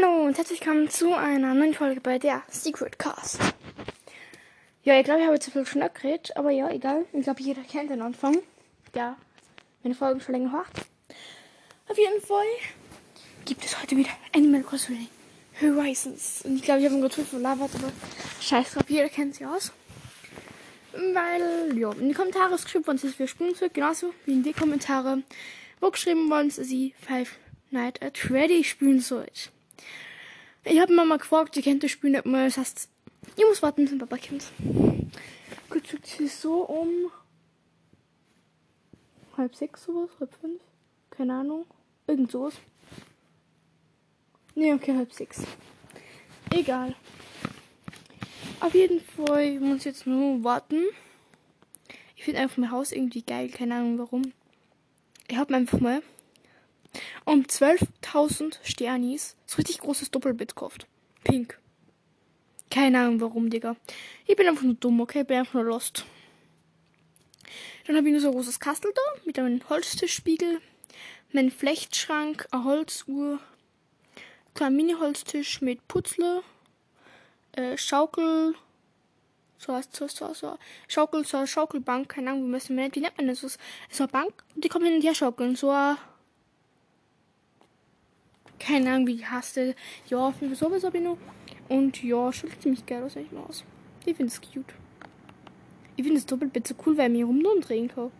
Hallo und herzlich willkommen zu einer neuen Folge bei der Secret Cast. Ja, ich glaube, ich habe zu viel schnell geredet, aber ja, egal. Ich glaube, jeder kennt den Anfang. Ja, meine Folgen schon länger hart. Auf jeden Fall gibt es heute wieder Animal Crossing Horizons. Und ich glaube, ich habe gerade viel verlabert, aber scheiß drauf, jeder kennt sie aus. Weil, ja, in die Kommentare ist geschrieben worden, sie für Spielzeug, genauso wie in die Kommentare, wo geschrieben worden, sie Five Night at Freddy spielen sollt. Ich habe Mama gefragt, sie kennt das Spiel nicht mehr. Das heißt, ich muss warten, bis Papa kommt. Gut, es ist so um halb sechs sowas, halb fünf. Keine Ahnung. Irgend sowas. Nee, okay, halb sechs. Egal. Auf jeden Fall ich muss jetzt nur warten. Ich finde einfach mein Haus irgendwie geil, keine Ahnung warum. Ich habe einfach mal um 12.000 Sternis so richtig großes Doppelbett gekauft. Pink. Keine Ahnung warum, Digga. Ich bin einfach nur dumm, okay? Ich bin einfach nur lost. Dann habe ich nur so ein großes Kastel da mit einem Holztischspiegel, meinem Flechtschrank, eine Holzuhr, kleinen Mini-Holztisch mit Putzle, äh, Schaukel, so heißt so, so, so, Schaukel, so eine Schaukelbank, keine Ahnung, wie man es nennt, wie nennt man das? So eine Bank, die kommen hin und her schaukeln, so eine keine Ahnung, wie die hasste. Ja, für sowas habe ich noch. Und ja, schaut ziemlich geil aus, mal aus. Ich finde es cute. Ich finde das Doppelbett so cool, weil ich mich rumdrehen kann.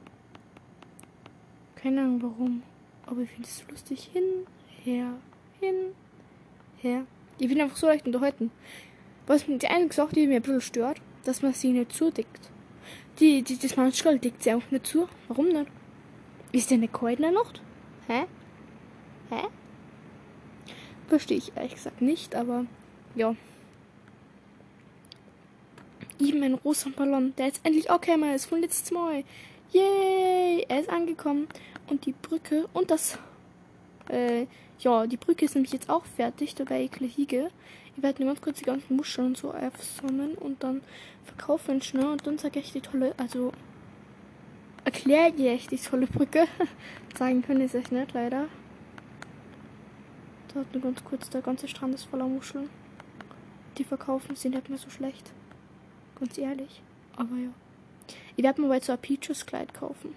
Keine Ahnung warum. Aber ich finde es lustig. Hin, her, hin, her. Ich bin einfach so leicht unterhalten. Was mir die einzige Sache, die mir ein bisschen stört, dass man sie nicht zudeckt. Die, die, das Manschgal deckt sie auch nicht zu. Warum nicht? Ist der nicht kalt in der Nacht? Hä? Hä? Verstehe ich ehrlich gesagt nicht, aber ja. Eben ein rosa Ballon, der jetzt endlich auch käme, ist von letztes Mal. Yay! Er ist angekommen. Und die Brücke und das. Äh, ja, die Brücke ist nämlich jetzt auch fertig, da bei Eklehige. Ich werde nur ganz kurz die ganzen Muscheln so aufsammeln und dann verkaufen schnell und dann sage ich die tolle, also erkläre ich die tolle Brücke. Sagen können ist es nicht, leider. Da hat nur ganz kurz, der ganze Strand ist voller Muscheln. Die verkaufen sind nicht mehr so schlecht. Ganz ehrlich. Aber ja. Ich werde mir bald so ein Peaches-Kleid kaufen.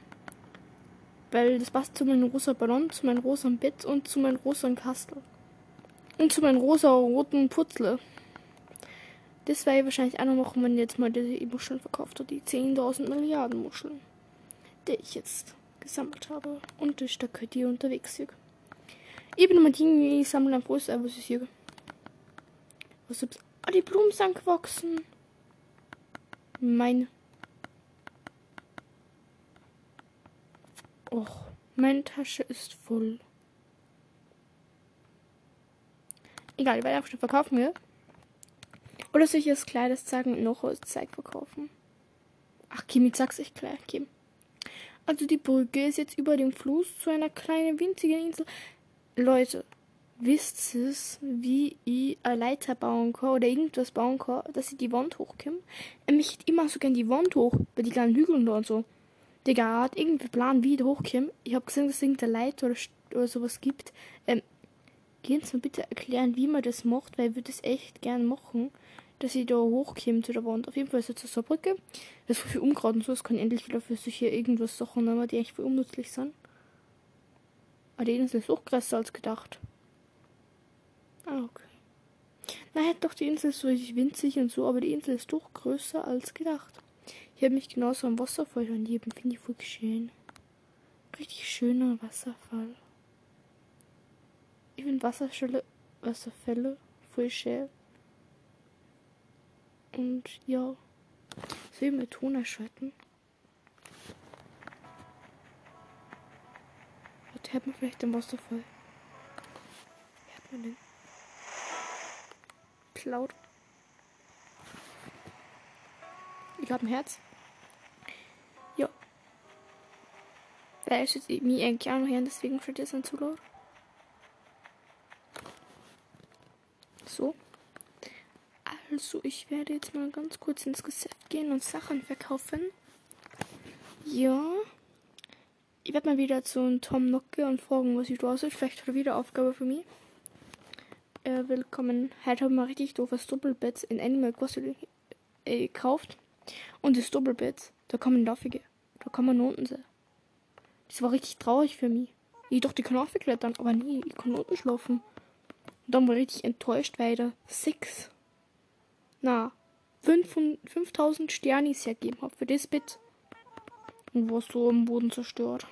Weil das passt zu meinem rosa Ballon, zu meinem rosa Bett und zu meinem rosa Kastel. Und zu meinem rosa roten Putzle. Das werde ich wahrscheinlich auch noch machen, wenn ich jetzt mal die Muscheln verkauft habe. Die 10.000 Milliarden Muscheln. Die ich jetzt gesammelt habe. Und das Stück die unterwegs sind. Ich bin die, ich sammle ein Fuß, was ist hier? Was gibt's? Ah, die Blumen sind gewachsen. Meine. Och, meine Tasche ist voll. Egal, ich werde einfach schon verkaufen, ja? Oder soll ich das Kleides zeigen und noch als Zeig verkaufen? Ach, Kim, ich sag's echt klar, Kim. Also die Brücke ist jetzt über dem Fluss zu einer kleinen winzigen Insel. Leute, wisst ihr, wie ich eine Leiter bauen kann oder irgendwas bauen kann, dass ich die Wand hochkomme? Er möchte immer so gerne die Wand hoch, bei die kleinen Hügeln da und so. Digga, hat irgendwie Plan, wie ich da hochkomme. Ich habe gesehen, dass es irgendeine Leiter oder, oder sowas gibt. Ähm, gehen Sie mir bitte erklären, wie man das macht, weil ich würde das echt gern machen, dass ich da hochkomme zu der Wand. Auf jeden Fall ist jetzt so eine Brücke. Das ist viel Unkraut und so, es kann endlich wieder für sich hier irgendwas Sachen nehmen, die echt viel unnützlich sind. Aber die Insel ist auch größer als gedacht. Ah, okay. Na, hätte doch die Insel ist so richtig winzig und so, aber die Insel ist doch größer als gedacht. Hier habe mich genauso am Wasserfall daneben, finde ich voll schön. Richtig schöner Wasserfall. Ich finde Wasserfälle, Wasserfälle voll schön. Und ja, soll ich mir Ton erschalten? Hört man vielleicht den Wasserfall. Hört man den? Laut. Ich habe ein Herz. Ja. Da ist jetzt mich eigentlich auch noch hören, deswegen steht das dann zu laut. So. Also, ich werde jetzt mal ganz kurz ins Geschäft gehen und Sachen verkaufen. Ja. Ich werde mal wieder zu Tom Nocke und fragen, was ich da ist. Vielleicht hat er wieder Aufgabe für mich. äh, willkommen. Heute haben wir richtig doofes Doppelbett in Animal Crossing äh, gekauft. Und das Doppelbett, da kommen Laufige. Da man unten sehen. Das war richtig traurig für mich. Ich dachte, ich kann aufklettern, aber nee, ich kann unten schlafen. Und dann war ich richtig enttäuscht, weil ich da sechs, na, 5000 Sternis hergeben habe für das Bett. Und war so am Boden zerstört.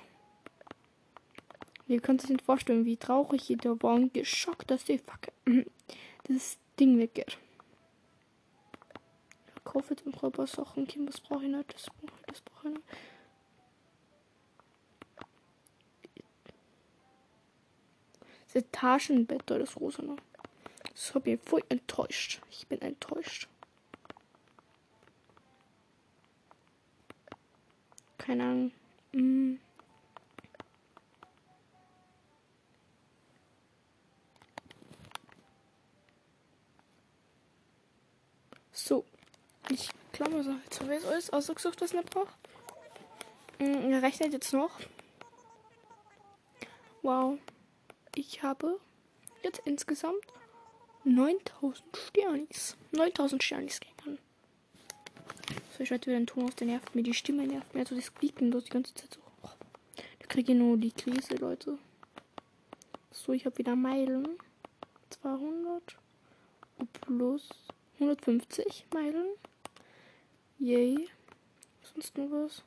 Ihr könnt euch nicht vorstellen, wie traurig ich da war und geschockt, dass die Fuck das Ding weggeht. Ich kaufe jetzt paar Sachen. Okay, was brauche ich nicht? Das brauche ich, das brauche ich nicht. Das Etagenbett, das rosa noch. Das hat mich voll enttäuscht. Ich bin enttäuscht. Keine Ahnung. Mm. So. Ich glaube, so, jetzt habe ich alles ausgesucht, was brauche. Mm, er rechnet jetzt noch. Wow. Ich habe jetzt insgesamt 9000 Sternis. 9000 Sternis gegangen. So, ich werde wieder den Ton auf, der nervt mir. Die Stimme nervt mir. Also das Quieken dort die ganze Zeit so. Oh, da kriege ich nur die Krise, Leute. So, ich habe wieder Meilen. 200 plus 150 Meilen. Yay. Sonst noch was?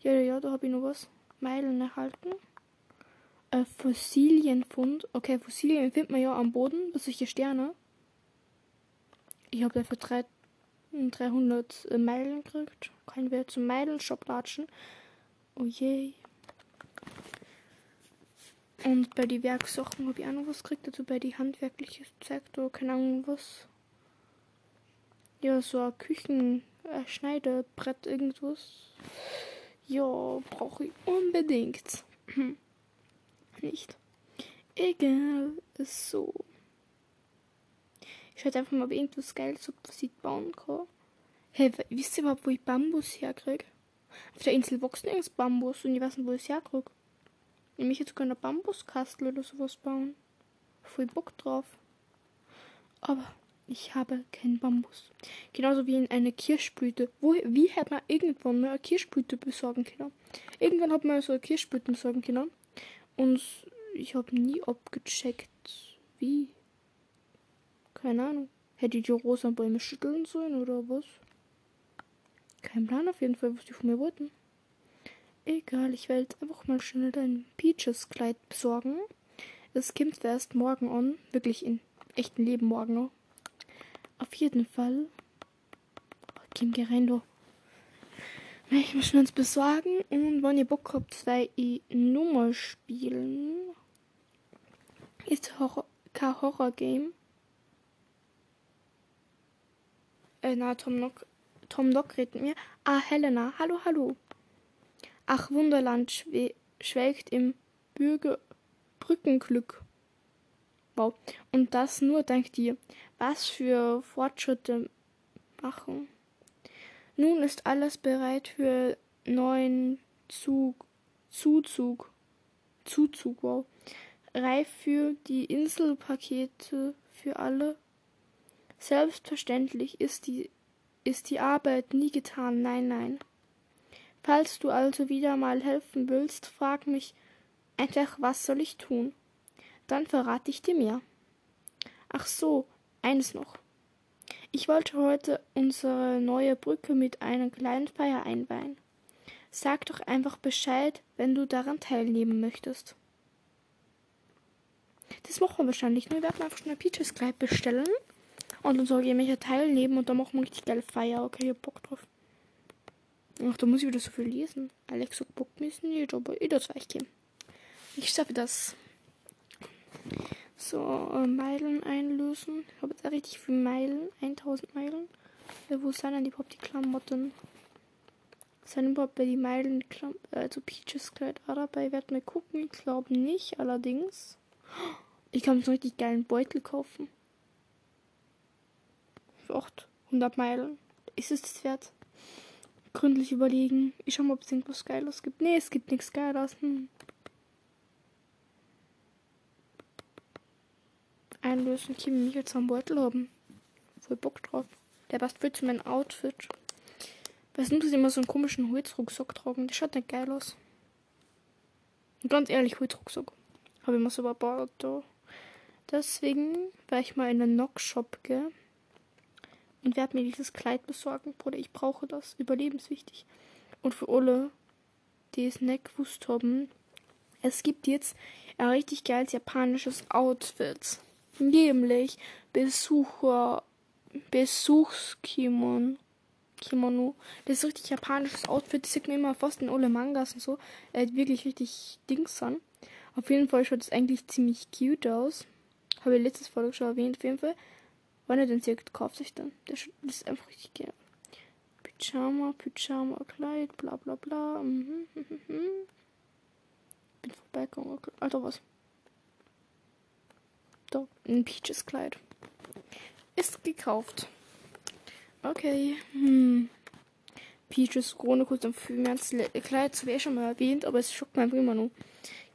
Ja, ja, ja, da habe ich noch was. Meilen erhalten. Äh, Fossilienfund. Okay, Fossilien findet man ja am Boden, bis solche Sterne. Ich habe dafür drei, 300 äh, Meilen gekriegt. Können wir zum Meilenshop latschen. Oh je. Und bei den Werksachen habe ich auch noch was gekriegt. Also bei die handwerklichen Sektor, keine Ahnung was. Ja, so ein Küchenschneidebrett, irgendwas. Ja, brauche ich unbedingt. Nicht. Egal. So. Ich schaue einfach mal, ob irgendwas Geiles ob was ich bauen kann. Hey, wisst ihr überhaupt, wo ich Bambus herkriege? Auf der Insel wächst nirgends Bambus und ich weiß nicht, wo ich es herkriege. Nämlich jetzt können Bambuskastel oder sowas bauen. Voll Bock drauf. Aber ich habe keinen Bambus. Genauso wie in eine Kirschblüte. Wo, wie hätte man irgendwann mal eine Kirschblüte besorgen können? Irgendwann hat man so eine Kirschblüte besorgen können. Und ich habe nie abgecheckt, wie. Keine Ahnung. Hätte ich die rosa Bäume schütteln sollen oder was? Kein Plan auf jeden Fall, was die von mir wollten. Egal, ich werde einfach mal schnell dein Peaches-Kleid besorgen. Es kommt erst morgen an. Wirklich in echten Leben morgen noch. Auf jeden Fall. Kim Gerendo. Ich muss uns besorgen und wenn ihr Bock habt, zwei Nummer spielen. Ist Horror, kein Horror-Game. Äh, na, Tom Nock, Tom Nock redet mir. Ah, Helena, hallo, hallo. Ach, Wunderland schwe schwelgt im Bürger Brückenglück. Wow. Und das nur dank dir. Was für Fortschritte machen. Nun ist alles bereit für neuen Zug, Zuzug, Zuzug, wow. Reif für die Inselpakete für alle. Selbstverständlich ist die, ist die Arbeit nie getan, nein, nein. Falls du also wieder mal helfen willst, frag mich einfach, was soll ich tun? Dann verrate ich dir mehr. Ach so, eines noch. Ich wollte heute unsere neue Brücke mit einer kleinen Feier einweihen. Sag doch einfach Bescheid, wenn du daran teilnehmen möchtest. Das machen wir wahrscheinlich. Wir werden einfach schnell Peaches Kleid bestellen. Und dann sage ich mir hier teilnehmen und dann machen wir richtig geile Feier. Okay, ich hab Bock drauf. Ach, da muss ich wieder so viel lesen. Alex sagt Bock müssen nicht, aber ich das weich gehen. Ich schaffe das. So, äh, Meilen einlösen. Ich habe jetzt richtig viele Meilen. 1000 Meilen. Ja, wo sind denn überhaupt die Klamotten? Sind überhaupt bei die Meilen, also Peaches Kleid dabei? Ich werde mal gucken. Ich glaube nicht, allerdings. Ich kann so einen richtig geilen Beutel kaufen. Für 800 Meilen. Ist es das wert? Gründlich überlegen. Ich schau mal, ob es irgendwas Geiles gibt. Nee, es gibt nichts Geiles. Hm. Einlösen. Kimi mich jetzt am Beutel haben. Voll Bock drauf. Der passt voll zu meinem Outfit. Was sind das immer so einen komischen Holzrucksack tragen? Der schaut nicht geil aus. Und ganz ehrlich, Holzrucksack. Habe ich mir so da. Deswegen werde ich mal in den Nock-Shop gehen und werde mir dieses Kleid besorgen. Bruder, ich brauche das. Überlebenswichtig. Und für alle, die es nicht gewusst haben, es gibt jetzt ein richtig geiles japanisches Outfit. Nämlich Besucher, Besuchskimono. Kimono. Das ist richtig japanisches Outfit. Das sieht man immer fast in alle Mangas und so. Er hat wirklich richtig Dings an. Auf jeden Fall schaut es eigentlich ziemlich cute aus. Habe ich letztes Folge schon erwähnt. Auf jeden Fall. Wenn er den sieht, kauft sich dann. Das ist einfach richtig geil. Pyjama, Pyjama, Kleid, bla bla bla. Mhm, mhm, mhm. Bin vorbeigegangen. Alter, was? Da, ein Peaches Kleid. Ist gekauft. Okay. Hm. Peaches Krone kurz am März Kleid, das wäre schon mal erwähnt, aber es schockt mich immer noch.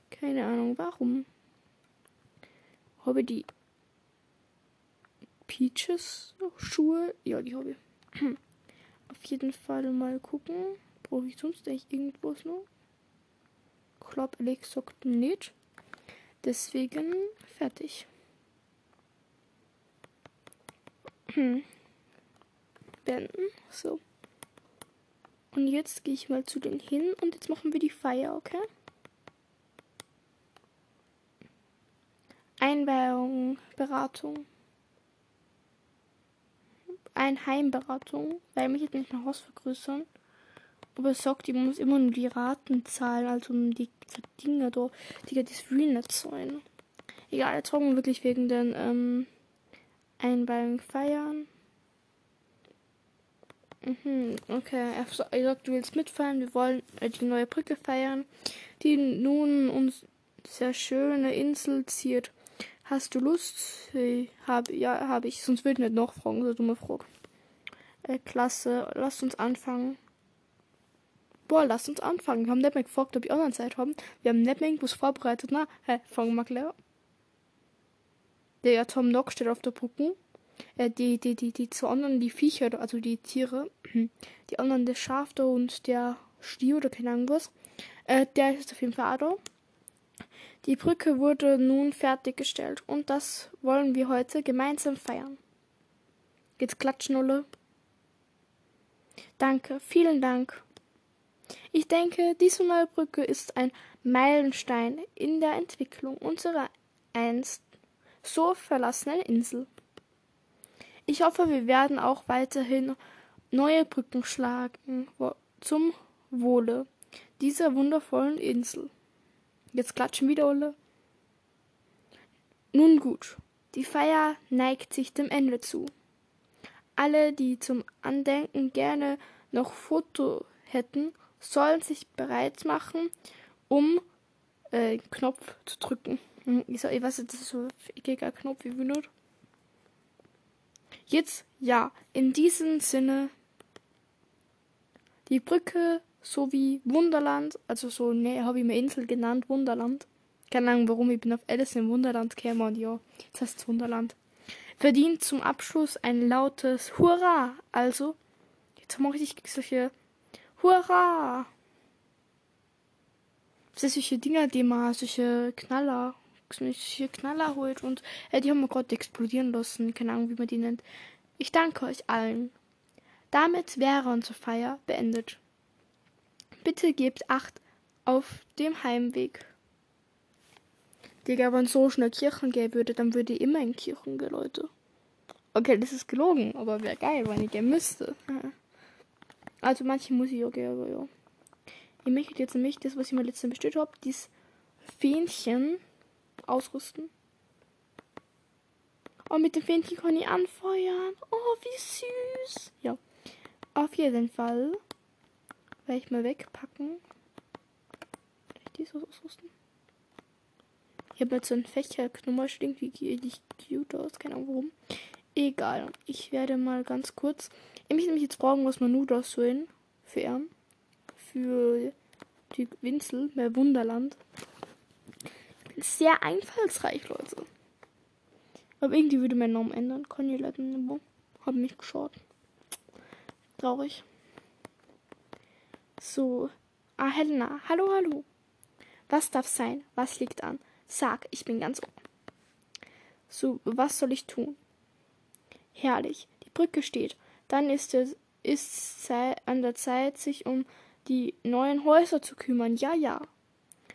Keine Ahnung, warum. Habe die Peaches Schuhe? Ja, die habe ich. Auf jeden Fall mal gucken. Brauche ich sonst eigentlich irgendwas noch? Club Alex sagt nicht. Deswegen fertig. Beenden. So. Und jetzt gehe ich mal zu denen hin und jetzt machen wir die Feier, okay? Einweihung, Beratung. Einheimberatung, weil mich jetzt nicht mein Haus vergrößern. Aber es sagt, ich muss immer nur die Raten zahlen, also um die Dinge da, die das will nicht sein. Egal, jetzt brauchen wir wirklich wegen den ähm, Einweihung feiern. Mhm, okay, er sagt, du willst mitfeiern, wir wollen die neue Brücke feiern, die nun uns sehr schöne Insel ziert. Hast du Lust? Hey, hab, ja, habe ich. Sonst würde ich nicht noch fragen, so dumme Frage. Äh, klasse, lass uns anfangen. Boah, lass uns anfangen. Wir haben nicht mehr gefragt, ob wir online Zeit haben. Wir haben nicht mehr irgendwas vorbereitet. Na, hä, fangen wir gleich Der Tom Nock steht auf der Brücke. Äh, die, die, die, die zwei anderen, die Viecher, also die Tiere, die anderen, der Schaf da und der Stier oder keine Ahnung was, äh, der ist auf jeden Fall da. Die Brücke wurde nun fertiggestellt und das wollen wir heute gemeinsam feiern. Jetzt klatschen alle. Danke, vielen Dank. Ich denke, diese neue Brücke ist ein Meilenstein in der Entwicklung unserer einst so verlassenen Insel. Ich hoffe, wir werden auch weiterhin neue Brücken schlagen zum Wohle dieser wundervollen Insel. Jetzt klatschen wieder alle. Nun gut, die Feier neigt sich dem Ende zu. Alle, die zum Andenken gerne noch Foto hätten, sollen sich bereit machen, um äh, Knopf zu drücken. Ich, sag, ich weiß nicht, das ist so ein eckiger Knopf, wie benutzt. Jetzt, ja, in diesem Sinne, die Brücke sowie Wunderland, also so, ne, habe ich mir Insel genannt, Wunderland. Keine Ahnung warum, ich bin auf Alice im Wunderland gekommen und ja, das heißt Wunderland. Verdient zum Abschluss ein lautes Hurra. Also, jetzt mache ich solche Hurra! Das sind solche Dinger, die man, solche Knaller, solche Knaller holt und äh, die haben wir gerade explodieren lassen. Keine Ahnung, wie man die nennt. Ich danke euch allen. Damit wäre unsere Feier beendet. Bitte gebt Acht auf dem Heimweg. Digga, wenn so schnell Kirchen gehen würde, dann würde ich immer in Kirchen gehen, Leute. Okay, das ist gelogen, aber wäre geil, wenn ich gehen müsste. Also manche muss ich auch gehen, aber ja. Ich möchte jetzt nämlich das, was ich mir letztens bestellt habe, dieses Fähnchen ausrüsten. Oh, mit dem Fähnchen kann ich anfeuern. Oh, wie süß. Ja. Auf jeden Fall werde ich mal wegpacken. Kann ich dies ausrüsten? Ich habe jetzt so einen Fächer genommen, irgendwie nicht cute aus, keine Ahnung warum. Egal. Ich werde mal ganz kurz. Ich möchte mich jetzt fragen, was man nur so in für für die Winzel bei Wunderland. Sehr einfallsreich, Leute. Aber irgendwie würde mein Namen ändern. Nicht mehr. Hab mich geschaut. Traurig. So. Ah, Helena. Hallo, hallo. Was darf sein? Was liegt an? Sag, ich bin ganz ohr. So, was soll ich tun? Herrlich. Die Brücke steht. Dann ist es ist an der Zeit, sich um die neuen Häuser zu kümmern. Ja, ja.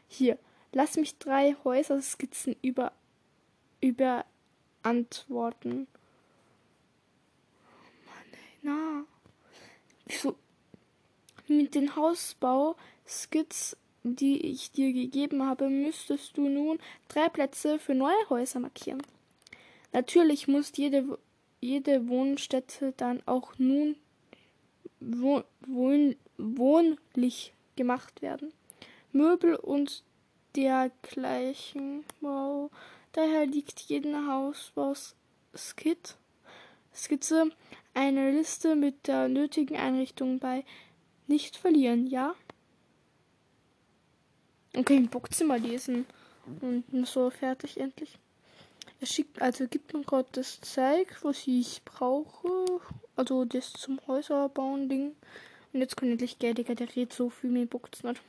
Hier, lass mich drei Häuserskizzen über, über antworten. Mann, na. Wieso? Mit den Hausbauskizzen, die ich dir gegeben habe, müsstest du nun drei Plätze für neue Häuser markieren. Natürlich muss jede, jede Wohnstätte dann auch nun wohn wohnlich gemacht werden. Möbel und dergleichen. Wow. Daher liegt jedem Hausbauskit Skizze eine Liste mit der nötigen Einrichtung bei. Nicht verlieren, ja? Okay, ein Bockzimmer lesen. Und so fertig endlich. Er schickt, also gibt mir gerade das Zeug, was ich brauche. Also das zum Häuserbauen Ding. Und jetzt kann ich endlich Geld, der redet so viel, mir bockt's nicht.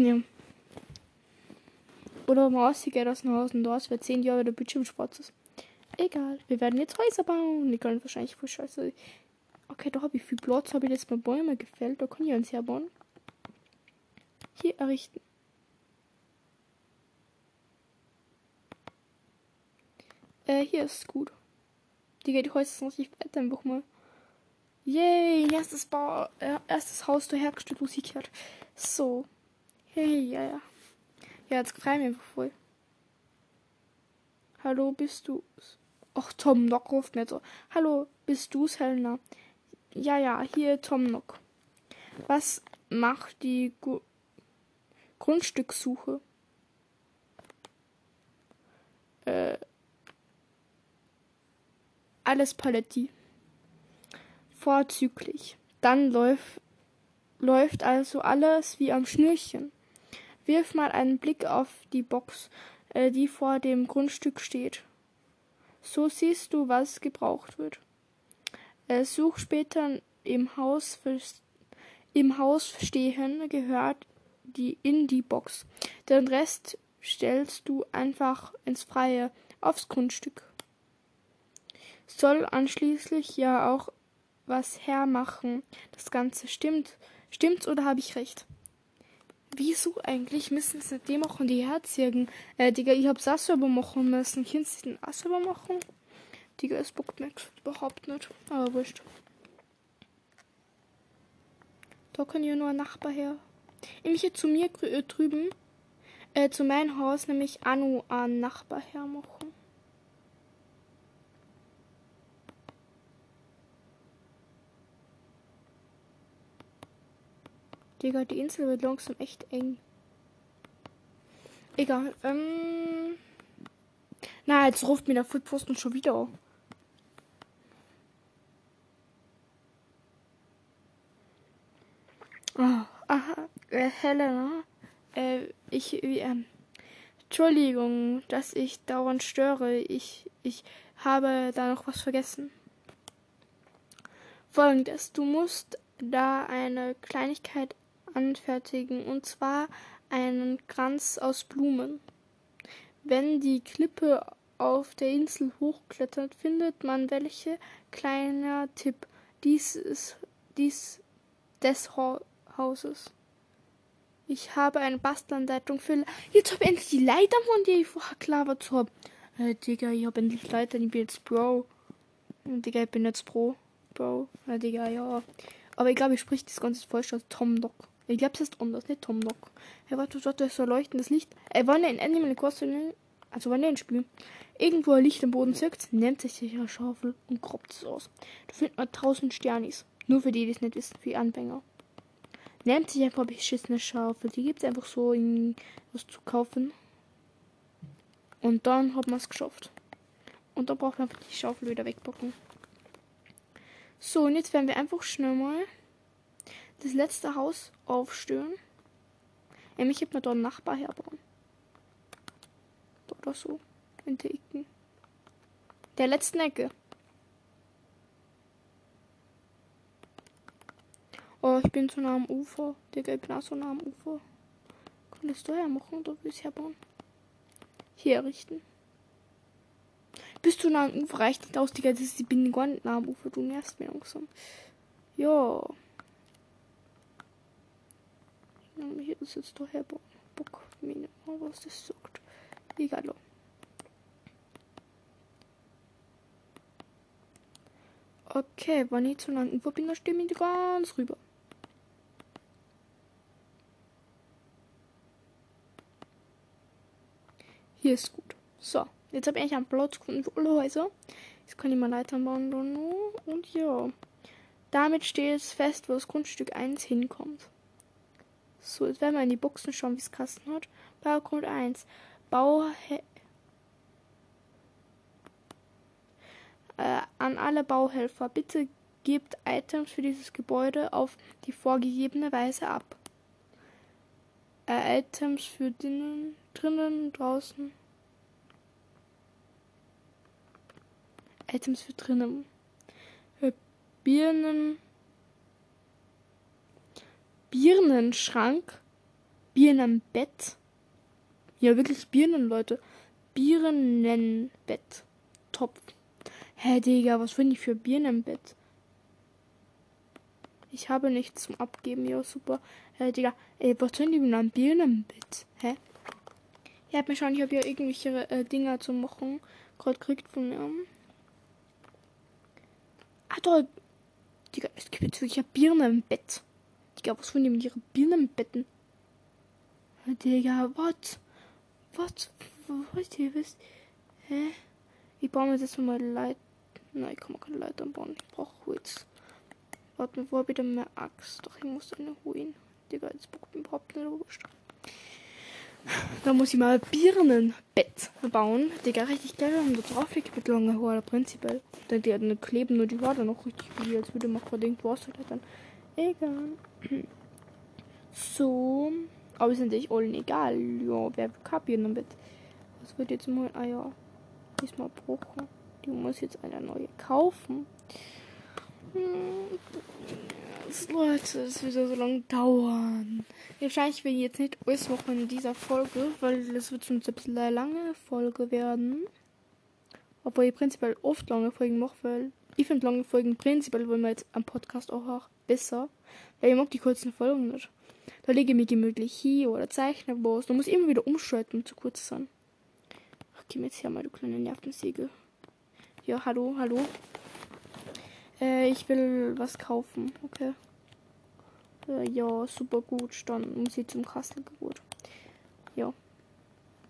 Ja. Oder Maus, die geht aus dem Haus und ist, weil 10 Jahre der Bildschirm schwarz ist. Egal, wir werden jetzt Häuser bauen. Die können wahrscheinlich voll scheiße. Okay, da habe ich viel Platz, habe ich jetzt mal Bäume gefällt. Da kann ich uns herbauen. Hier errichten. Äh, hier ist gut. Digga, die Häuser sind richtig fett einfach mal. Yay, erstes Bau, äh, erstes Haus der hergestellt, Musik hört. So. Hey, ja, ja. Ja, jetzt frei mir einfach voll. Hallo, bist du? Ach, Tom Nock ruft mir so. Hallo, bist du's, Helena? Ja, ja, hier Tom Nock. Was macht die Gu Grundstückssuche? Äh, alles Paletti. Vorzüglich. Dann läuft, läuft also alles wie am Schnürchen. Wirf mal einen Blick auf die Box, äh, die vor dem Grundstück steht. So siehst du, was gebraucht wird. Äh, such später im Haus, im Haus stehen gehört die in die Box. Den Rest stellst du einfach ins Freie aufs Grundstück. Soll anschließend ja auch was hermachen. Das Ganze stimmt. Stimmt's oder habe ich recht? Wieso eigentlich müssen sie dem auch in die Herzjägen? Äh, Digga, ich hab's auch selber machen müssen. Kannst du den auch selber machen? Digga, es bockt mir überhaupt nicht. Aber wurscht. Da kann ja nur ein Nachbar her. Nämlich hier zu mir äh, drüben, äh, zu meinem Haus, nämlich Anu einen Nachbar hermachen. Digga, die Insel wird langsam echt eng. Egal. Ähm. Na, jetzt ruft mir der Footposten schon wieder. Oh, aha, äh, Helena. Äh, ich, äh, Entschuldigung, dass ich dauernd störe. Ich, ich habe da noch was vergessen. Folgendes, du musst da eine Kleinigkeit anfertigen, und zwar einen Kranz aus Blumen. Wenn die Klippe auf der Insel hochklettert, findet man welche. Kleiner Tipp. Dies ist dies des Hauses. Ich habe eine Bastelanleitung für. Jetzt habe ich endlich die Leiter von dir, ich vorher gelabert habe. Äh, Digga, ich habe endlich Leiter, ich bin jetzt Bro. Digga, ich bin jetzt Pro. Bro. Ja, Digga, ja. Aber ich glaube, ich spreche das ganze falsch aus Tom Doc. Ich glaube, es ist anders, nicht Tom Nock. Hey, warte, warte, so leuchtendes Licht. Wenn er in Animal Crossing, also wenn er ein Spiel, irgendwo ein Licht am Boden zirkt, nimmt sich sicher Schaufel und kroppt es aus. Da findet man tausend Sternis. Nur für die, die es nicht wissen, für Anfänger. Nimmt sich einfach beschissene Schaufel. Die gibt es einfach so in was zu kaufen. Und dann hat man es geschafft. Und dann braucht man einfach die Schaufel wieder wegpacken. So, und jetzt werden wir einfach schnell mal das letzte Haus aufstören. Nämlich hätte man da einen Nachbar herbauen. oder so. In der Ecke. Der letzten Ecke. Oh, ich bin zu nah am Ufer. Digga, ich bin so nah am Ufer. Kann ich das machen oder will ich herbauen? Hier errichten. Bist du nah am Ufer? Reicht nicht aus, Digga. Das ist, ich bin gar nicht nah am Ufer. Du nervst mir langsam. Ja. Hier ist jetzt der herbauen. Bock. Mine. Was das sagt. Egal. Okay, wenn ich zu am Ufer bin, ich ganz rüber. Hier ist gut. So, jetzt habe ich einen Platz gefunden für alle Häuser. Jetzt kann ich mal Leitern bauen. Und ja, damit steht es fest, wo das Grundstück 1 hinkommt. So, jetzt werden wir in die Boxen schauen, wie es Kasten hat. Baugrund 1. Bau äh, an alle Bauhelfer. Bitte gebt Items für dieses Gebäude auf die vorgegebene Weise ab. Äh, Items für drinnen, drinnen, draußen. Items für drinnen. Birnen. Birnenschrank. Birnenbett. Ja, wirklich Birnen, Leute. Birnenbett. Topf. Hä, Digga, was finde ich für Birnenbett? Ich habe nichts zum Abgeben, ja, super. Hä, Digga, ey, was finde ich mit einem Birnenbett? Hä? Ihr habt mir schon, ich habe ja irgendwelche äh, Dinger zu machen. Gerade kriegt von mir. Ah, da. Digga, es gibt jetzt wirklich eine Birne im Bett. Digga, was wollen die mit ihren Birnen im Betten? Digga, was? Was? Was ihr wisst? Hä? Ich baue mir jetzt mal Leit. Nein, ich kann mir keine Leitern bauen. Ich brauche Holz. Warte, wo habe ich denn mehr Axt? Doch, ich muss eine holen. Digga, jetzt braucht mir überhaupt nicht wurscht. Da muss ich mal ein Birnenbett bauen. Digga, richtig geil, man da drauf liegt mit langen Haaren, prinzipiell. Dann die dann kleben nur die Haare noch richtig wie, als würde man verdient was halt dann. Egal. So. Aber ist natürlich allen egal. Ja, wer kein Birnenbett. Was wird jetzt mal. Ah ja. Diesmal gebrochen. Die muss jetzt eine neue kaufen. Hm. Leute, das wird so lange dauern. Wahrscheinlich will ich jetzt nicht alles machen in dieser Folge, weil das wird schon ein bisschen eine lange Folge werden. Obwohl ich prinzipiell oft lange Folgen mache, weil ich finde lange Folgen prinzipiell, wollen wir jetzt am Podcast auch, auch besser. Weil ich mag die kurzen Folgen nicht. Da lege ich mich gemütlich hier oder zeichne was. Da muss immer wieder umschalten, um zu kurz sein. Ach, geh mir jetzt her, mal du kleine Nervensäge. Ja, hallo, hallo. Äh, ich will was kaufen. Okay. Äh, ja, super gut. Dann muss ich zum Kastel gut. Ja.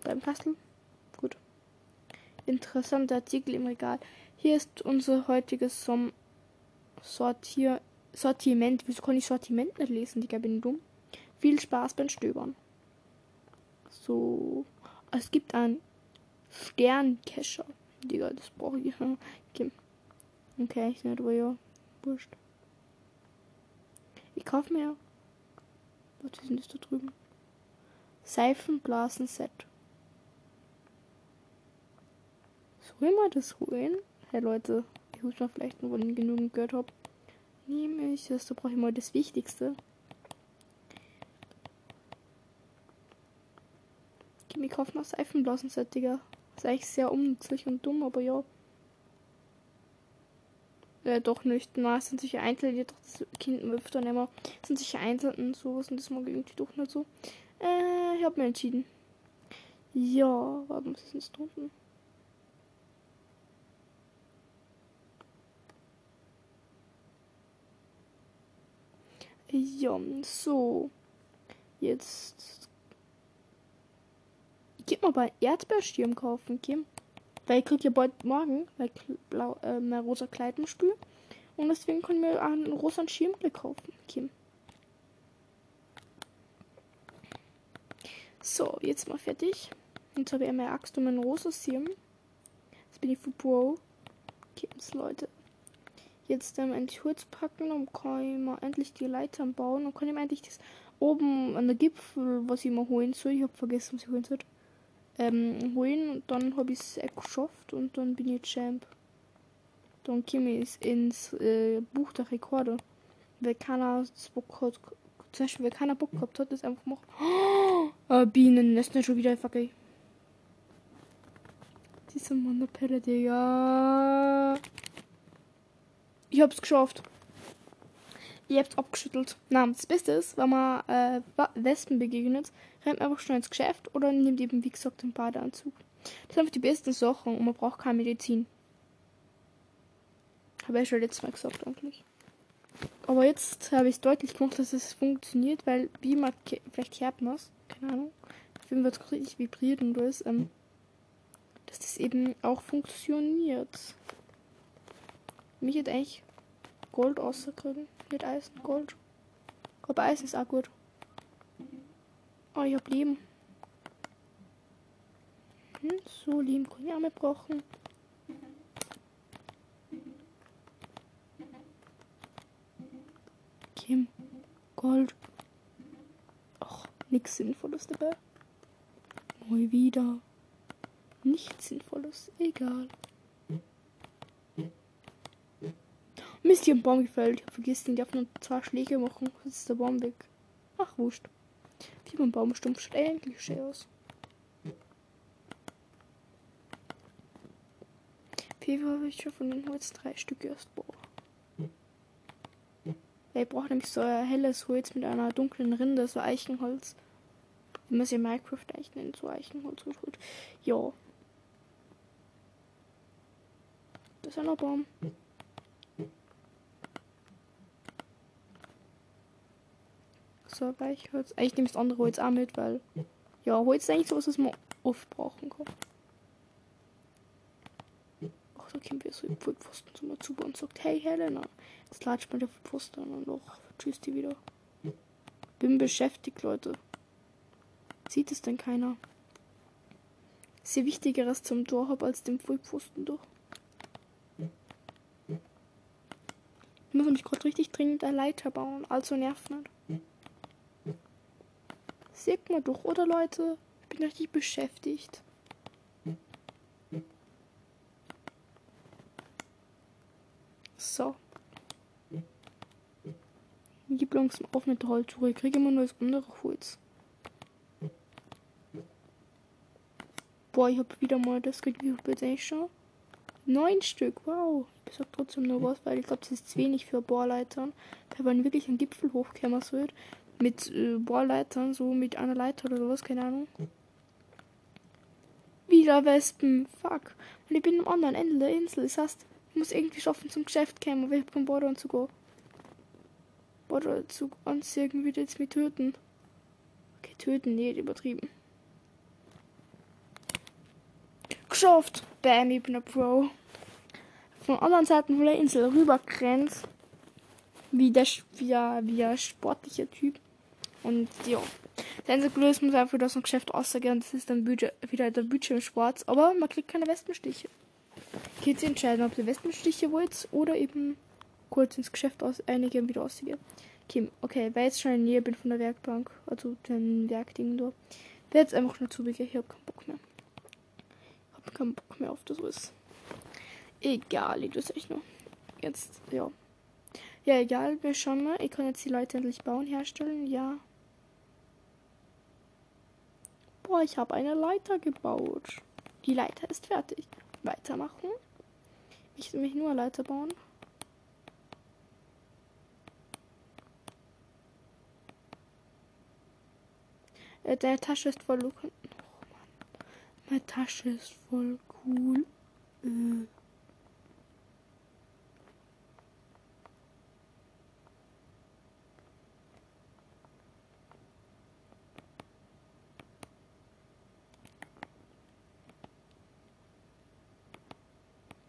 Beim Kastel? Gut. Interessanter Artikel im Regal. Hier ist unser heutiges Sortier Sortiment. Wieso kann ich Sortiment nicht lesen? Digga, bin dumm. Viel Spaß beim Stöbern. So. Es gibt einen Sternkescher. Digga, das brauche ich. Okay. Ich nicht, aber ja. Wurscht. Ich kaufe mir. Was ist denn das da drüben? Seifenblasen-Set. Soll ich mal das holen? Hey Leute, ich muss mal vielleicht noch, wenn ich genügend Geld habe. Nehme ich das, da brauche ich mal das Wichtigste. Ich mir kaufen noch Seifenblasen-Set, Digga. ist eigentlich sehr unnützlich und dumm, aber ja. Äh, doch nicht. Na, es sind sicher Einzelne, doch das Kind wirft dann. Es sind sicher Einzelne und sowas und das mag irgendwie doch nicht so. Äh, ich hab mir entschieden. Ja, was ist denn da Ja, so. Jetzt. Ich geh mal bei Erdbeerschirm kaufen, Kim. Weil ich krieg ja bald morgen weil blau, äh, mein rosa Kleid im Spiel. Und deswegen können wir einen rosa Schirmblick kaufen, Kim. So, jetzt mal fertig. Jetzt habe ich meine Axt und mein rosas Schirm. Jetzt bin ich für Bro. Kims, Leute. Jetzt ähm, endlich Holz packen und kann mal endlich die Leitern bauen und kann ich mal endlich das oben an der Gipfel, was ich mal holen soll. Ich habe vergessen, was ich holen soll. ähm, holen und dann habe ich es geschafft und dann bin ich Champ. Dann komme ich ins äh, Buch der Rekorde. Wer keiner Bock hat, zum Beispiel, wer keiner Bock gehabt hat, ist einfach machen. Oh, Bienen, das ist schon wieder fuck Diese Monopelle, Digga. Ich hab's geschafft. Ihr habt's abgeschüttelt. Na, das Beste ist, wenn man äh, Wespen begegnet, rennt man einfach schnell ins Geschäft oder nimmt eben, wie gesagt, den Badeanzug. Das sind einfach die besten Sachen und man braucht keine Medizin. Habe ich schon letztes Mal gesagt, eigentlich. Aber jetzt habe ich es deutlich gemacht, dass es funktioniert, weil man vielleicht hört man keine Ahnung. Auf jeden Fall richtig vibriert und alles, ähm, dass das eben auch funktioniert. Mich hätte eigentlich Gold auszukriegen. Mit Eisen, Gold. Aber Eisen ist auch gut. Oh, ich hab Leben. Hm, so, Leben kann ich auch mehr brauchen. Kim. Gold. Och, nichts Sinnvolles dabei. Mal wieder. Nichts Sinnvolles. Egal. Mist, hier ein Baum gefällt. Ich hab vergessen, ich darf nur zwei Schläge machen. Jetzt ist der Baum weg. Ach, wurscht. Wie beim Baumstumpf schaut eigentlich schön aus. Wie habe ich schon von den Holz drei Stück erst. Ja, ich brauche nämlich so ein helles Holz mit einer dunklen Rinde, so Eichenholz. Wie man es in Minecraft eigentlich nennt, so Eichenholz und gut. Ja. Das ist ein Baum. So, Weichholz. Eigentlich nehme ich das andere Holz auch mit, weil. Ja, Holz ist eigentlich so, was man oft brauchen kann. Ach, da kommt wieder so ein Pfosten zu mir zu und sagt: Hey Helena, jetzt latscht man der Pfosten und doch tschüss die wieder. Bin beschäftigt, Leute. Sieht es denn keiner? Ist hier Wichtigeres zum Tor habe als dem Vollpfosten doch. Ich muss nämlich gerade richtig dringend eine Leiter bauen, also nervt nicht. Seht mal doch, oder Leute? Ich bin richtig beschäftigt. So. Gib langsam auf mit der Holzsuche. Ich kriege immer nur das andere Holz. Boah, ich habe wieder mal das schon. Neun Stück, wow. Ich sag trotzdem nur was, weil ich glaube, das ist zu wenig für Bohrleitern. Wenn man wirklich einen Gipfel hochkämmer wird, mit äh, Bohrleitern, so mit einer Leiter oder sowas, keine Ahnung. Wieder Wespen, fuck. Und ich bin am anderen Ende der Insel. Das heißt, ich muss irgendwie schaffen zum Geschäft kommen, weil ich hab keinen Borderanzug an. Borderanzug anziehen wird jetzt mit töten. Okay, töten, nicht übertrieben. Geschafft! Bam, ich bin ein Pro. Von anderen Seiten von der Insel rübergrenzt. Wie der, wie der, wie der sportliche Typ. Und ja. Das einzige Blöde muss einfach das Geschäft aussehen. Das ist dann wieder der Bildschirm schwarz. Aber man kriegt keine Wespenstiche. Jetzt entscheiden, ob ihr Wespenstiche wollt oder eben kurz ins Geschäft aus einigen wieder aussehen. Okay, okay, weil ich jetzt schon in der Nähe bin von der Werkbank, also den Werkding da, werde jetzt einfach schnell zubegehen. Ich habe keinen Bock mehr. Ich habe keinen Bock mehr auf das ist. Egal, ich das euch noch. Jetzt, ja. Ja, egal, wir schauen mal. Ich kann jetzt die Leute endlich bauen, herstellen, ja. Boah, ich habe eine Leiter gebaut. Die Leiter ist fertig. Weitermachen. Ich will mich nur Leiter bauen. Äh, deine Tasche ist voll. Oh Mann. Meine Tasche ist voll cool. Äh.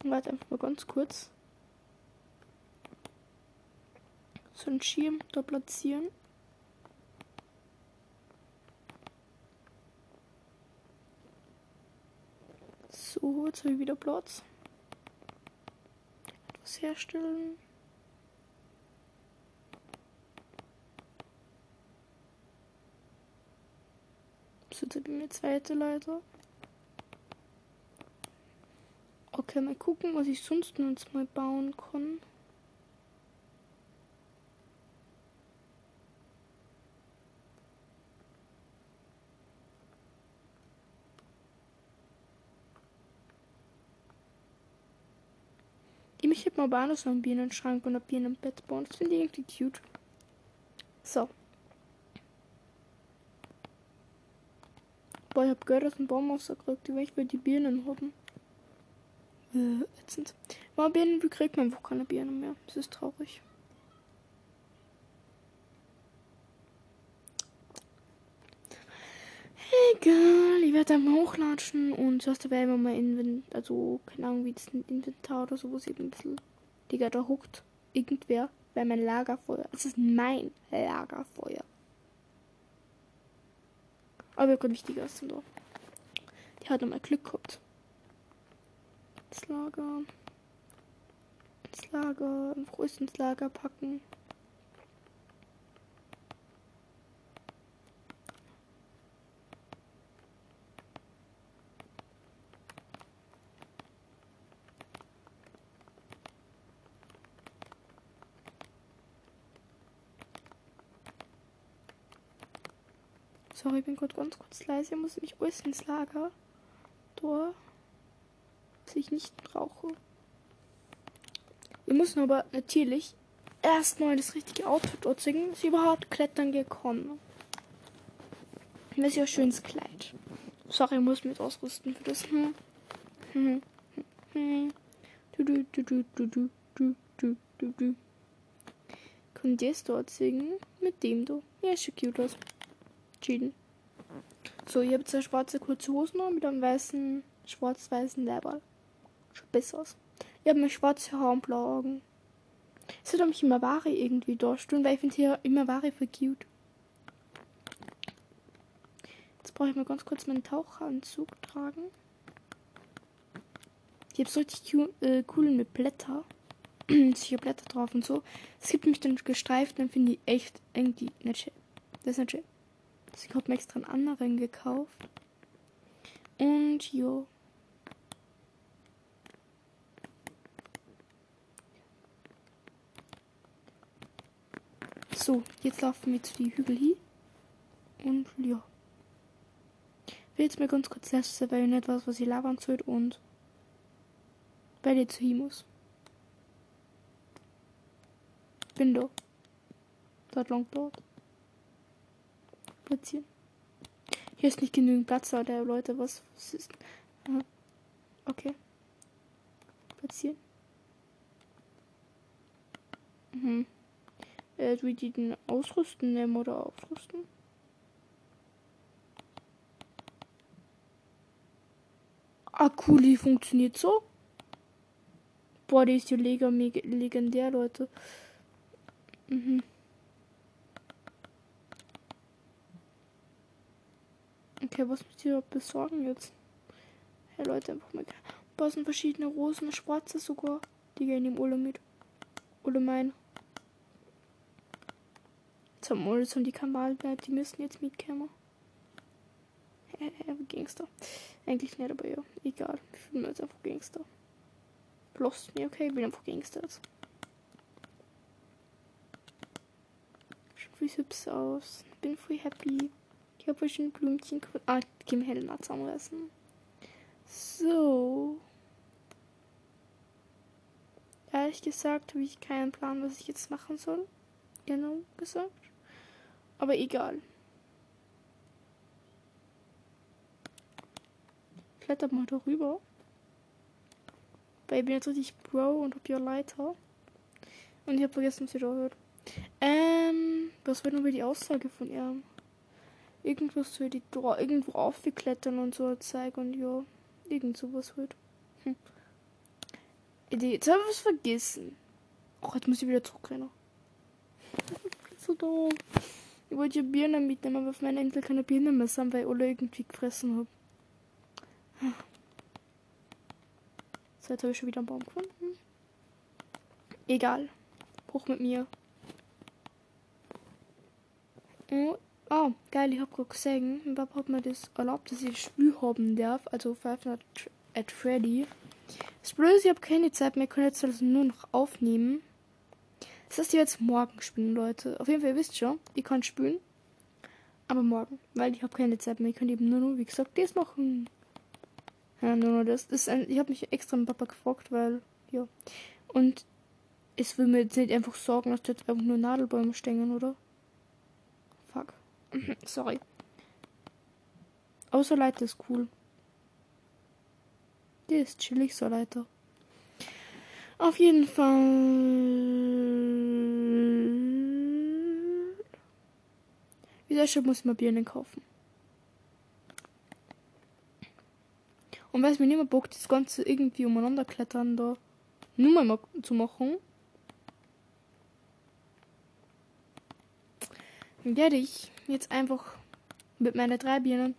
Warte einfach mal ganz kurz. So einen Schirm da platzieren. So, jetzt habe ich wieder Platz. Etwas herstellen. So, jetzt habe ich mir zweite Leiter. Okay, mal gucken, was ich sonst noch mal bauen kann. Ich möchte mal bauen, so einen Bienenschrank und ein Bienenbett bauen. Das finde ich irgendwie cute. So. Boah, ich hab gehört, dass ein Baum rausgekriegt, die ich bei die Birnen haben. Äh, ätzend. Mal Birnen, kriegt man einfach keine Birnen mehr? Das ist traurig. Egal, ich werde dann hochlatschen und zuerst dabei immer mal Inventar, also keine Ahnung, wie das Inventar oder so, wo es eben ein bisschen, Digga, da huckt irgendwer bei mein Lagerfeuer. Es ist mein Lagerfeuer. Aber wir können wichtiger da. Die hat nochmal Glück gehabt. Das Lager. Das Lager. Einfach ins Lager packen. Sorry, ich bin gerade ganz kurz leise. Ich muss mich alles ins Lager. Da. Ich nicht rauche. Wir müssen aber natürlich erstmal das richtige Outfit erzeugen, dass ich überhaupt klettern gekommen. Das ist ja schönes Kleid. Sorry, ich muss mich ausrüsten für das. Hm. Hm. Hm. Du, du, du, du, du, du, du, du, du, du. Kann das dort singen? Mit dem du. Ja, schon cute aus entschieden. So, ich habe zwei schwarze kurze Hosen noch mit einem weißen, schwarz-weißen Leiberl. Schaut besser aus. Ich habe mir schwarze Haare und blaue Augen. Es wird mich immer Ware irgendwie durchstehen, weil ich finde hier immer Ware für cute. Jetzt brauche ich mal ganz kurz meinen Taucheranzug tragen. Ich habe so richtig äh, cool mit Blätter. Sicher Blätter drauf und so. Es gibt mich dann gestreift, dann finde ich echt irgendwie nicht schön. Das ist nicht schön. Ich habe mir extra einen anderen gekauft. Und jo. So, jetzt laufen wir zu die Hügel hier. Und ja. Ich will jetzt mal ganz kurz lassen, weil ich nicht weiß, was ich labern soll und weil ich zu hin muss. Bin da. Dort lang dort platzieren. Hier ist nicht genügend Platz, oder Leute, was, was ist. Aha. Okay. Platzieren. Mhm. Äh, wie die den ausrüsten nehmen oder aufrüsten? Die funktioniert so. Boah, die ist ja legendär, Leute. Mhm. Okay, was muss ich besorgen jetzt? Hey Leute, einfach mal. Boah, sind verschiedene Rosen, schwarze sogar. Die gehen im Ulle mit. Zum Ulle und die Kamal bleibt, die müssen jetzt mitkommen. Hä, hey, Gangster. Eigentlich nicht, aber ja, egal. Ich fühle mich jetzt einfach Gangster. Lost mir, okay, ich bin einfach Gangster. Schaut wie hübsch aus. Bin voll happy. Ich habe schon Blümchen. Ah, Kim Helena zusammenreißen. So. Ehrlich gesagt habe ich keinen Plan, was ich jetzt machen soll. Genau gesagt. Aber egal. Klettert mal darüber. Weil ich bin jetzt richtig Bro und hab ja Leiter. Und ich habe vergessen, was ihr da hört. Ähm, was wird nur die Aussage von ihr? irgendwas für die irgendwo aufgeklettern und so zeigen und ja, irgend sowas halt. Hm. Jetzt habe ich was vergessen. Oh, jetzt muss ich wieder zurückrennen. so doof. Ich wollte ja Birnen mitnehmen, aber auf meiner Insel keine Birnen mehr sind, weil ich alle irgendwie gefressen habe. So, jetzt habe ich schon wieder einen Baum gefunden. Egal. Hoch mit mir. Oh, geil, ich hab gerade gesehen, Papa hat mir das erlaubt, dass ich Spiel haben darf, also 500 at Freddy. Das Blöde ist, ich habe keine Zeit mehr, ich kann jetzt also nur noch aufnehmen. Das heißt, ich werde jetzt morgen spielen, Leute. Auf jeden Fall, ihr wisst schon, ich kann spielen. Aber morgen, weil ich habe keine Zeit mehr. Ich kann eben nur, nur wie gesagt, das machen. Ja, nur, nur das. das ist ein, ich habe mich extra mit Papa gefragt, weil, ja. Und es will mir jetzt nicht einfach sorgen, dass jetzt einfach nur Nadelbäume stängen, oder? Fuck. Sorry. Außer Leiter ist cool. Die ist chillig, so Leiter. Auf jeden Fall. Wieder schon muss ich mal Birnen kaufen. Und weil es mir nicht mehr Bock, das Ganze irgendwie umeinander klettern da nur mal zu machen, werde ich jetzt einfach mit meinen drei Birnen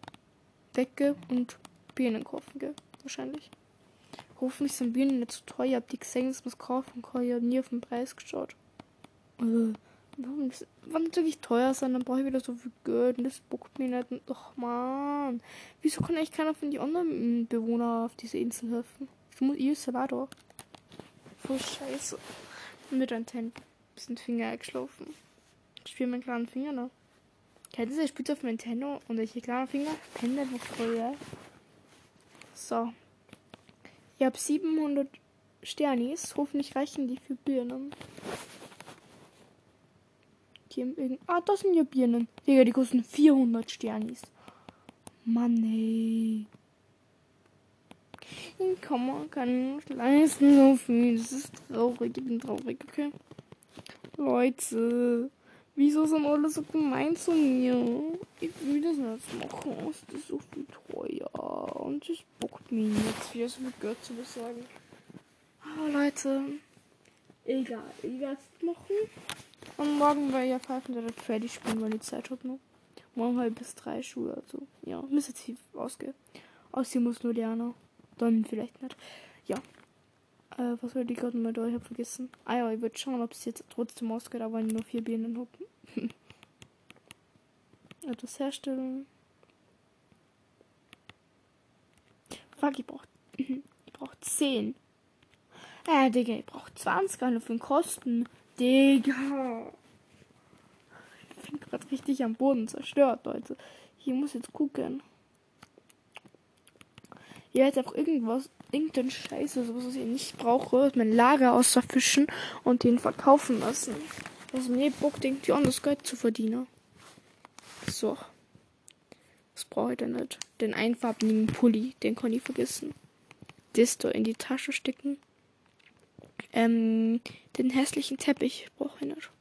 wegge und Birnen kaufen gehe. Wahrscheinlich. Hoffentlich sind Birnen nicht zu so teuer. Ich hab die gesehen, dass man kaufen kann. Ich habe nie auf den Preis geschaut. Äh, wenn sie wirklich teuer sind, dann brauche ich wieder so viel Geld und das bockt mir nicht. Doch man. Wieso kann eigentlich keiner von den anderen Bewohnern auf diese Insel helfen? Ich muss ihr Salvador. Voll scheiße. Mit einem Ten bisschen Finger eingeschlafen. Ich spiele meinen kleinen Finger noch. Kennt ihr Spiel auf Nintendo und welche kleinen Finger? Ihr noch voll, ja? So. Ich habe 700 Sternis. Hoffentlich reichen die für Birnen. Haben irgend ah, das sind ja Birnen. Digga, die kosten 400 Sternis. Mann, ey. Ich kann man kann nicht leisten so viel. Das ist traurig. Ich bin traurig, okay? Leute. Wieso sind alle so gemein zu mir? Ich will das nicht machen. Es ist so viel teuer. Und es bockt mich jetzt wieder so viel Geld zu besorgen. Aber Leute, egal. Ich werde es machen. Und morgen werde ich ja pfeifen, der Freddy spielen, weil ich Zeit habe noch. Morgen halt bis drei Schuhe. Also, ja, müsste jetzt viel ausgehen. Außerdem muss nur Diana. Dann vielleicht nicht. Ja. Äh, was wollte ich gerade mal da? Ich habe vergessen. Ah ja, ich würde schauen, ob es jetzt trotzdem ausgeht, aber nur vier Birnen habe. Etwas herstellen. Fuck, ich brauche ich brauch 10. Äh, Digga, ich brauche 20 nur für den Kosten. Digga. Ich bin gerade richtig am Boden zerstört, Leute. Hier muss jetzt gucken. Hier jetzt einfach irgendwas irgendein Scheiße, sowas, was ich nicht brauche, mein Lager auszerfischen und den verkaufen lassen. Also mir Bock denkt, ja, das Geld zu verdienen. So. Was brauche ich denn nicht? Den einfarbigen Pulli, den kann ich vergessen. Das da in die Tasche stecken. Ähm, den hässlichen Teppich brauche ich nicht.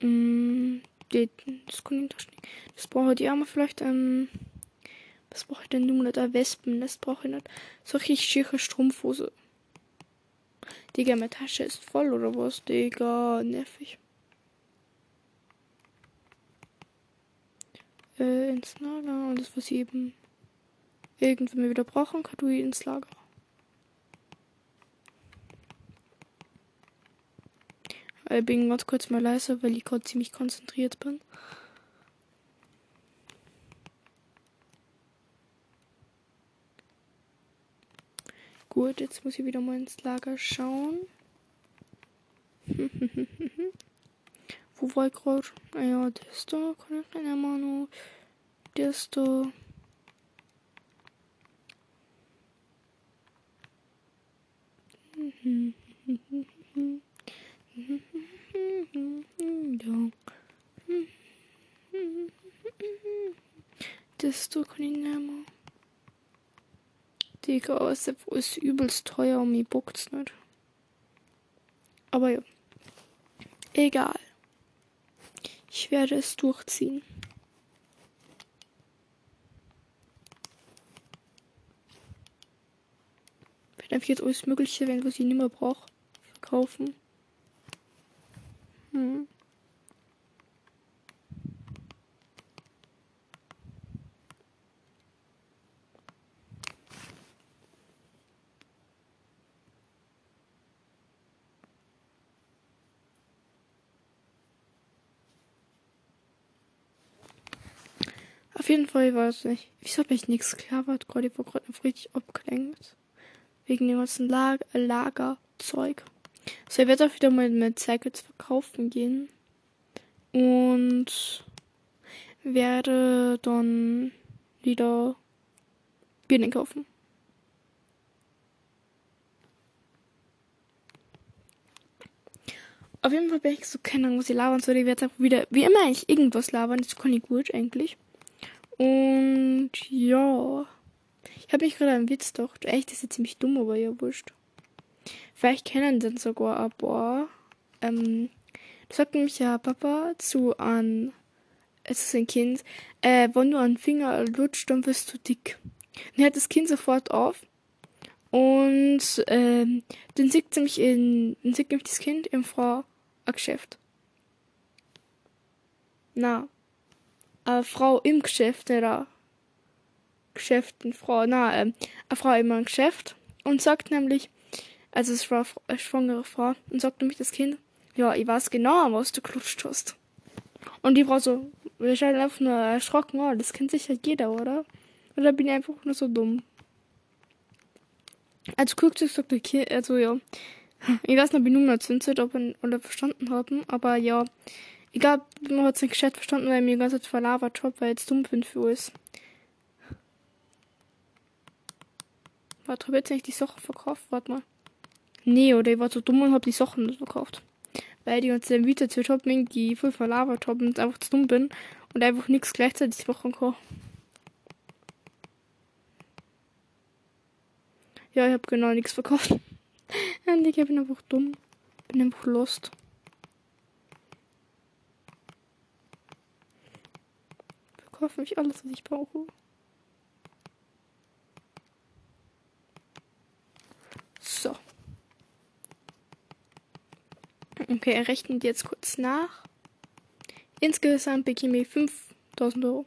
Mm, das kann ich die stecken. Das brauche ich die Arme vielleicht, ähm, was brauche ich denn nun nicht? Ein Wespennest brauche ich nicht. So richtig schicke Strumpfhose. Digga, meine Tasche ist voll oder was? Digga, nervig. Äh, ins Lager. Und das, was ich eben irgendwann wieder brauchen kann, du ins Lager. Ich bin ganz kurz mal leise, weil ich gerade ziemlich konzentriert bin. Gut, jetzt muss ich wieder mal ins Lager schauen. Wo war ich gerade? Ah ja, das da kann ich immer noch. Das da. Ich nicht mehr. Digga, es ist übelst teuer und mir bockt's nicht. Aber ja. Egal. Ich werde es durchziehen. Ich werde einfach jetzt alles Mögliche, wenn ich nicht mehr brauche, verkaufen. Hm. Jeden Fall weiß ich nicht. Wieso habe ich nichts gelabert? Gerade ich war gerade richtig abgelenkt. Wegen dem ganzen Lager, Lagerzeug. So, ich werde auch wieder mal mit Cycles verkaufen gehen. Und werde dann wieder Birnen kaufen. Auf jeden Fall bin ich so keine Ahnung, was ich labern soll. Ich werde einfach wieder, wie immer, eigentlich irgendwas labern. Das kann ich gut eigentlich. Und ja. Ich habe mich gerade einen Witz gedacht. Echt, das ist ja ziemlich dumm, aber ja, wurscht. Vielleicht kennen den sogar ein paar. Ähm, das sagt nämlich ja Papa zu an, es ist ein Kind, äh, wenn du einen Finger lutscht, dann wirst du dick. Dann hört das Kind sofort auf. Und ähm, dann sieht nämlich in, dann sieht nämlich das Kind im Frau ein Geschäft. Na, eine Frau im Geschäft, nicht eine Geschäft, eine Frau, na, ähm, eine Frau immer im Geschäft und sagt nämlich, also es war eine schwangere Frau und sagt nämlich das Kind, ja, ich weiß genau, was du klutscht hast. Und die Frau so, wahrscheinlich einfach nur erschrocken, oh, das kennt sicher jeder, oder? Oder bin ich einfach nur so dumm? Also guckt sich sagt okay, also ja. Ich weiß nicht, ob ich nur mal erzählt ob oder verstanden haben, aber ja. Ich glaube, man hat es nicht gescheit verstanden, weil ich mir ganz verlabert habe, weil ich jetzt dumm bin für alles. Warte, habe jetzt nicht die Sachen verkauft? Warte mal. Nee, oder ich war so dumm und habe die Sachen nicht verkauft. Weil die ganze Vita erzählt haben, die voll verlabert haben und einfach zu dumm bin und einfach nichts gleichzeitig machen kann. Ja, ich habe genau nichts verkauft. ich bin einfach dumm. Bin einfach lost. Verkaufe mich alles, was ich brauche. So. Okay, er rechnet jetzt kurz nach. Insgesamt bekomme ich 5000 Euro.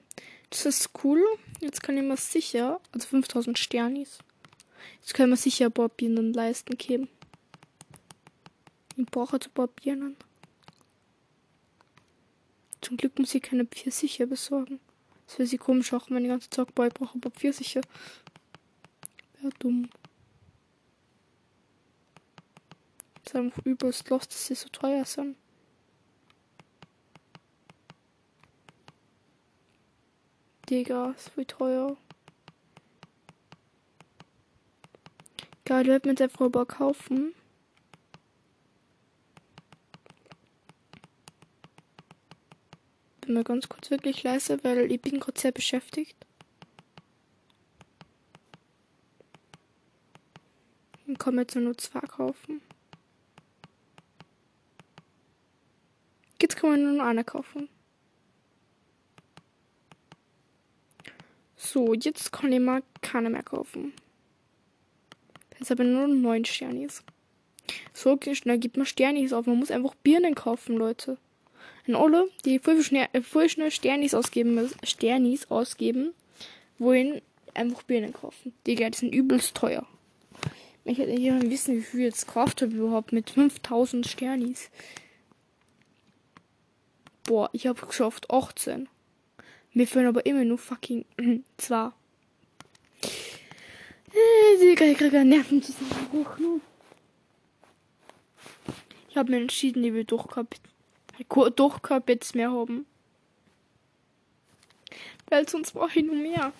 Das ist cool. Jetzt kann ich mir sicher, also 5000 Sternis. Das können wir sicher Bobbinen leisten geben. Ich brauche zu Bobbinen. Zum Glück muss ich keine Pfirsiche besorgen. Das wäre sie komisch auch, wenn ich ganze Tag ich brauche Bob Pfirsiche. Wäre dumm. Das ist einfach übelst los, dass sie so teuer sind. Digga, ist voll teuer. Geil, wird mit der Frau kaufen. Mal ganz kurz wirklich leise, weil ich bin gerade sehr beschäftigt. Ich kann jetzt nur zwei kaufen. Jetzt kann man nur noch eine kaufen. So, jetzt kann ich mal keine mehr kaufen. Jetzt habe ich nur neun Sternis. So schnell gibt man Sternis auf. Man muss einfach Birnen kaufen, Leute. Und alle, die voll schnell Sternis ausgeben, Sternis ausgeben, wollen einfach Birnen kaufen. Die Geld sind übelst teuer. Ich hätte gerne wissen, wie viel jetzt gekauft habe überhaupt mit 5000 Sternis. Boah, ich habe geschafft 18. Mir fehlen aber immer nur fucking 2. Ich kriege Nerven hoch. Ich habe mir entschieden, ich will Durchkap Durchkap jetzt mehr haben. Weil sonst brauche ich nur mehr.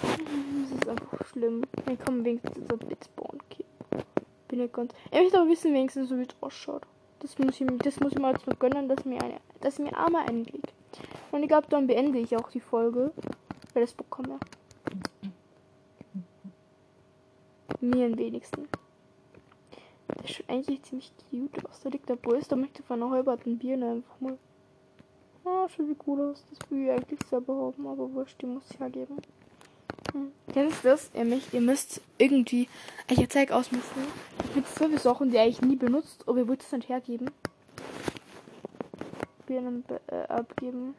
Das ist einfach schlimm. Dann kann wenigstens ein Bit bauen. Okay. Bin ich ganz. Ich möchte aber wissen, wenigstens so wie es ausschaut. Das muss ich, das muss ich mir jetzt noch gönnen, dass mir eine, dass mir einmal einlegt. Und ich glaube, dann beende ich auch die Folge. Weil das bekomme. Mir am wenigsten. Das sieht eigentlich ziemlich cute aus. Da liegt der Brust, da möchte von einer halberten Birne einfach mal. Ah, schon wie cool aus. Das will ich eigentlich selber haben, aber wurscht, die muss ich ja geben. Hm. Kennst du das? Ihr, mich, ihr müsst irgendwie. Ich zeige aus mir vor. Mit fünf Sachen, die ich nie benutzt, aber ihr wollt es nicht hergeben. Birnen äh, abgeben.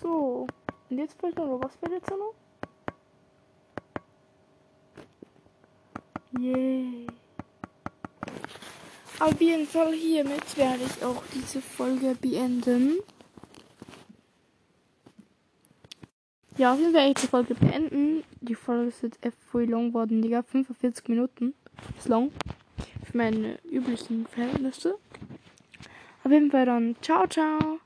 So. Und jetzt fehlt noch was jetzt noch? Yay. Auf jeden Fall hiermit werde ich auch diese Folge beenden. Ja, auf jeden Fall werde ich die Folge beenden. Die Folge ist jetzt echt voll lang geworden, Digga. 45 Minuten. Ist lang. Für meine üblichen Verhältnisse. Auf jeden Fall dann. Ciao, ciao.